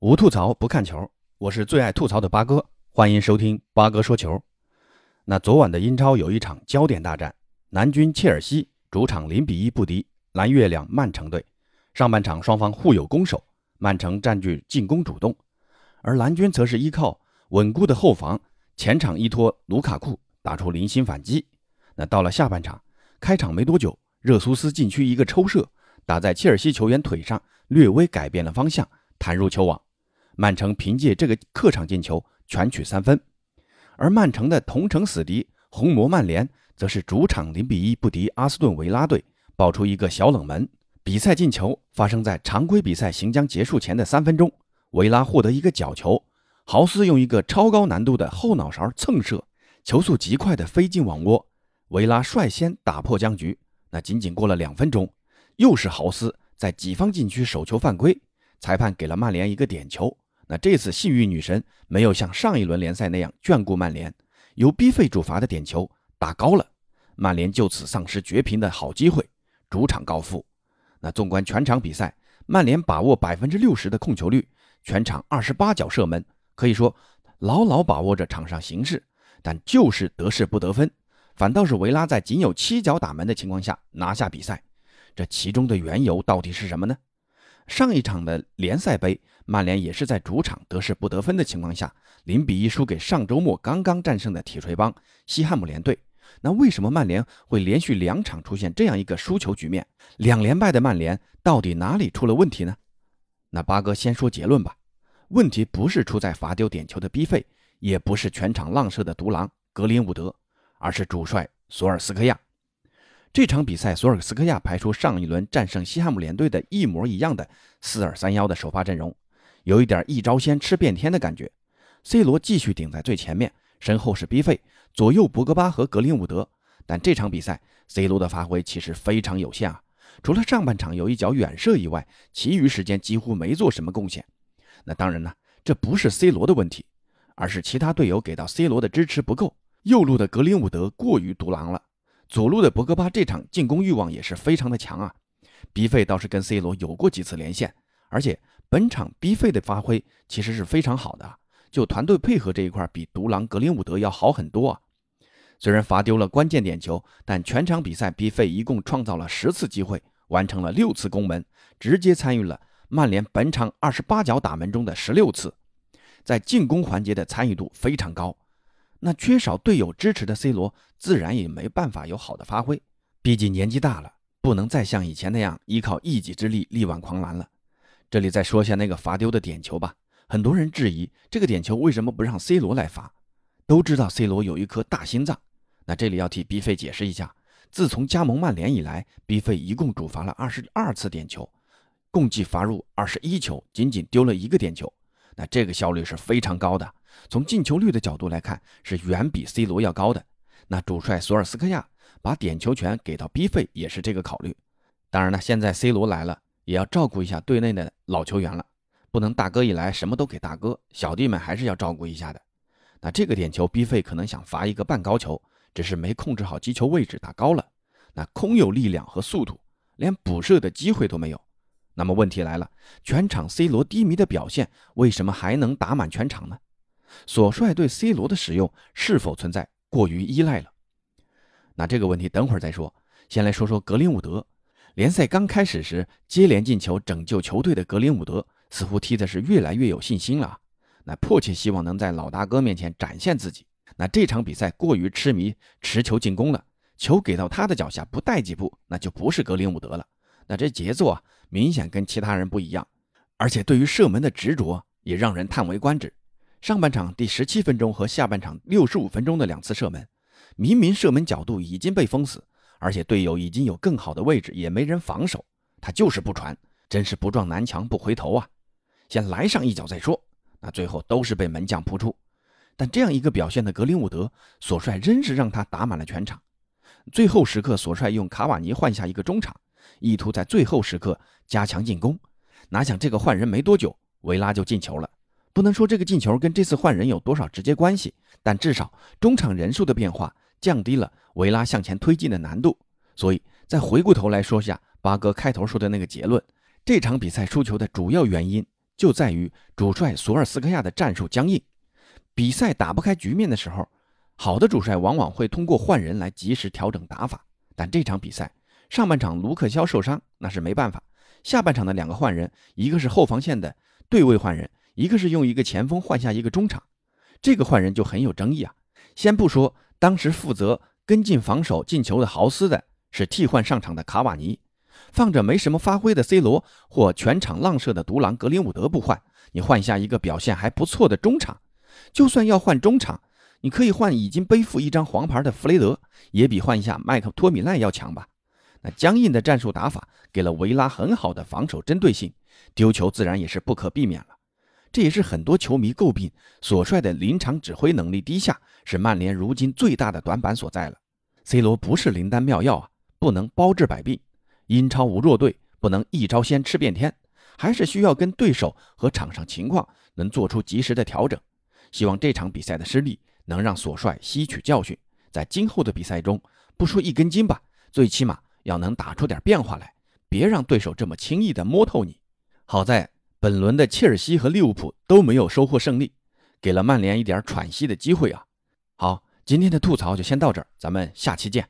无吐槽不看球，我是最爱吐槽的八哥，欢迎收听八哥说球。那昨晚的英超有一场焦点大战，蓝军切尔西主场零比一不敌蓝月亮曼城队。上半场双方互有攻守，曼城占据进攻主动，而蓝军则是依靠稳固的后防，前场依托卢卡库打出零星反击。那到了下半场，开场没多久，热苏斯禁区一个抽射打在切尔西球员腿上，略微改变了方向，弹入球网。曼城凭借这个客场进球全取三分，而曼城的同城死敌红魔曼联则是主场零比一不敌阿斯顿维拉队，爆出一个小冷门。比赛进球发生在常规比赛行将结束前的三分钟，维拉获得一个角球，豪斯用一个超高难度的后脑勺蹭射，球速极快的飞进网窝，维拉率先打破僵局。那仅仅过了两分钟，又是豪斯在己方禁区手球犯规，裁判给了曼联一个点球。那这次幸运女神没有像上一轮联赛那样眷顾曼联，由逼费主罚的点球打高了，曼联就此丧失绝平的好机会，主场告负。那纵观全场比赛，曼联把握百分之六十的控球率，全场二十八脚射门，可以说牢牢把握着场上形势，但就是得势不得分，反倒是维拉在仅有七脚打门的情况下拿下比赛，这其中的缘由到底是什么呢？上一场的联赛杯，曼联也是在主场得势不得分的情况下，零比一输给上周末刚刚战胜的铁锤帮西汉姆联队。那为什么曼联会连续两场出现这样一个输球局面？两连败的曼联到底哪里出了问题呢？那八哥先说结论吧。问题不是出在罚丢点球的逼费，也不是全场浪射的独狼格林伍德，而是主帅索尔斯克亚。这场比赛，索尔斯克亚排出上一轮战胜西汉姆联队的一模一样的四二三幺的首发阵容，有一点一招鲜吃遍天的感觉。C 罗继续顶在最前面，身后是 B 费，左右博格巴和格林伍德。但这场比赛，C 罗的发挥其实非常有限啊，除了上半场有一脚远射以外，其余时间几乎没做什么贡献。那当然呢，这不是 C 罗的问题，而是其他队友给到 C 罗的支持不够。右路的格林伍德过于独狼了。左路的博格巴这场进攻欲望也是非常的强啊，B 费倒是跟 C 罗有过几次连线，而且本场 B 费的发挥其实是非常好的，就团队配合这一块比独狼格林伍德要好很多啊。虽然罚丢了关键点球，但全场比赛 B 费一共创造了十次机会，完成了六次攻门，直接参与了曼联本场二十八脚打门中的十六次，在进攻环节的参与度非常高。那缺少队友支持的 C 罗，自然也没办法有好的发挥。毕竟年纪大了，不能再像以前那样依靠一己之力力挽狂澜了。这里再说一下那个罚丢的点球吧。很多人质疑这个点球为什么不让 C 罗来罚？都知道 C 罗有一颗大心脏。那这里要替 B 费解释一下：自从加盟曼联以来，B 费一共主罚了二十二次点球，共计罚入二十一球，仅仅丢了一个点球。那这个效率是非常高的。从进球率的角度来看，是远比 C 罗要高的。那主帅索尔斯克亚把点球权给到 B 费，也是这个考虑。当然了，现在 C 罗来了，也要照顾一下队内的老球员了，不能大哥一来什么都给大哥，小弟们还是要照顾一下的。那这个点球逼费可能想罚一个半高球，只是没控制好击球位置，打高了。那空有力量和速度，连补射的机会都没有。那么问题来了，全场 C 罗低迷的表现，为什么还能打满全场呢？索帅对 C 罗的使用是否存在过于依赖了？那这个问题等会儿再说。先来说说格林伍德。联赛刚开始时接连进球拯救球队的格林伍德，似乎踢的是越来越有信心了。那迫切希望能在老大哥面前展现自己。那这场比赛过于痴迷持球进攻了，球给到他的脚下不带几步，那就不是格林伍德了。那这节奏啊，明显跟其他人不一样。而且对于射门的执着也让人叹为观止。上半场第十七分钟和下半场六十五分钟的两次射门，明明射门角度已经被封死，而且队友已经有更好的位置，也没人防守，他就是不传，真是不撞南墙不回头啊！先来上一脚再说。那最后都是被门将扑出。但这样一个表现的格林伍德，索帅仍是让他打满了全场。最后时刻，索帅用卡瓦尼换下一个中场，意图在最后时刻加强进攻。哪想这个换人没多久，维拉就进球了。不能说这个进球跟这次换人有多少直接关系，但至少中场人数的变化降低了维拉向前推进的难度。所以再回过头来说下八哥开头说的那个结论，这场比赛输球的主要原因就在于主帅索尔斯克亚的战术僵硬。比赛打不开局面的时候，好的主帅往往会通过换人来及时调整打法。但这场比赛上半场卢克肖受伤，那是没办法。下半场的两个换人，一个是后防线的对位换人，一个是用一个前锋换下一个中场。这个换人就很有争议啊。先不说当时负责跟进防守进球的豪斯的是替换上场的卡瓦尼。放着没什么发挥的 C 罗或全场浪射的独狼格林伍德不换，你换下一个表现还不错的中场。就算要换中场，你可以换已经背负一张黄牌的弗雷德，也比换一下麦克托米奈要强吧？那僵硬的战术打法给了维拉很好的防守针对性，丢球自然也是不可避免了。这也是很多球迷诟病索帅的临场指挥能力低下，是曼联如今最大的短板所在了。C 罗不是灵丹妙药啊，不能包治百病。英超无弱队，不能一招鲜吃遍天，还是需要跟对手和场上情况能做出及时的调整。希望这场比赛的失利能让索帅吸取教训，在今后的比赛中，不说一根筋吧，最起码要能打出点变化来，别让对手这么轻易的摸透你。好在本轮的切尔西和利物浦都没有收获胜利，给了曼联一点喘息的机会啊。好，今天的吐槽就先到这儿，咱们下期见。